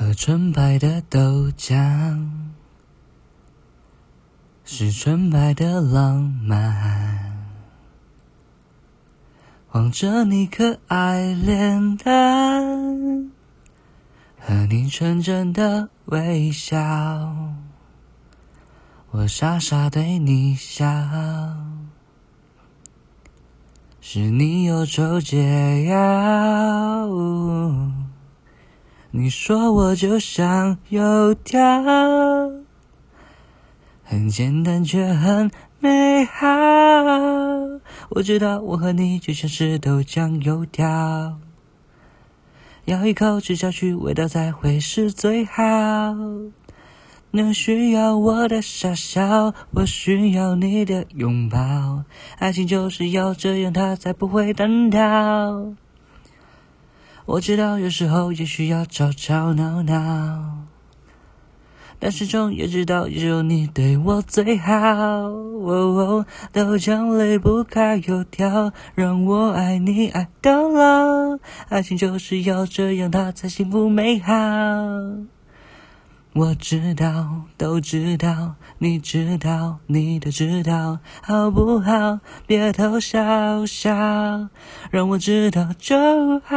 喝纯白的豆浆，是纯白的浪漫。望着你可爱脸蛋，和你纯真的微笑，我傻傻对你笑。是你有抽解药，你说我就像油条，很简单却很美好。我知道我和你就像是豆浆油条，咬一口吃下去，味道才会是最好。你需要我的傻笑，我需要你的拥抱。爱情就是要这样，它才不会单调。我知道有时候也需要吵吵闹闹，但始终也知道只有你对我最好。哦，豆浆离不开油条，让我爱你爱到老。爱情就是要这样，它才幸福美好。我知道，都知道，你知道，你都知道，好不好？别偷笑笑，让我知道就好。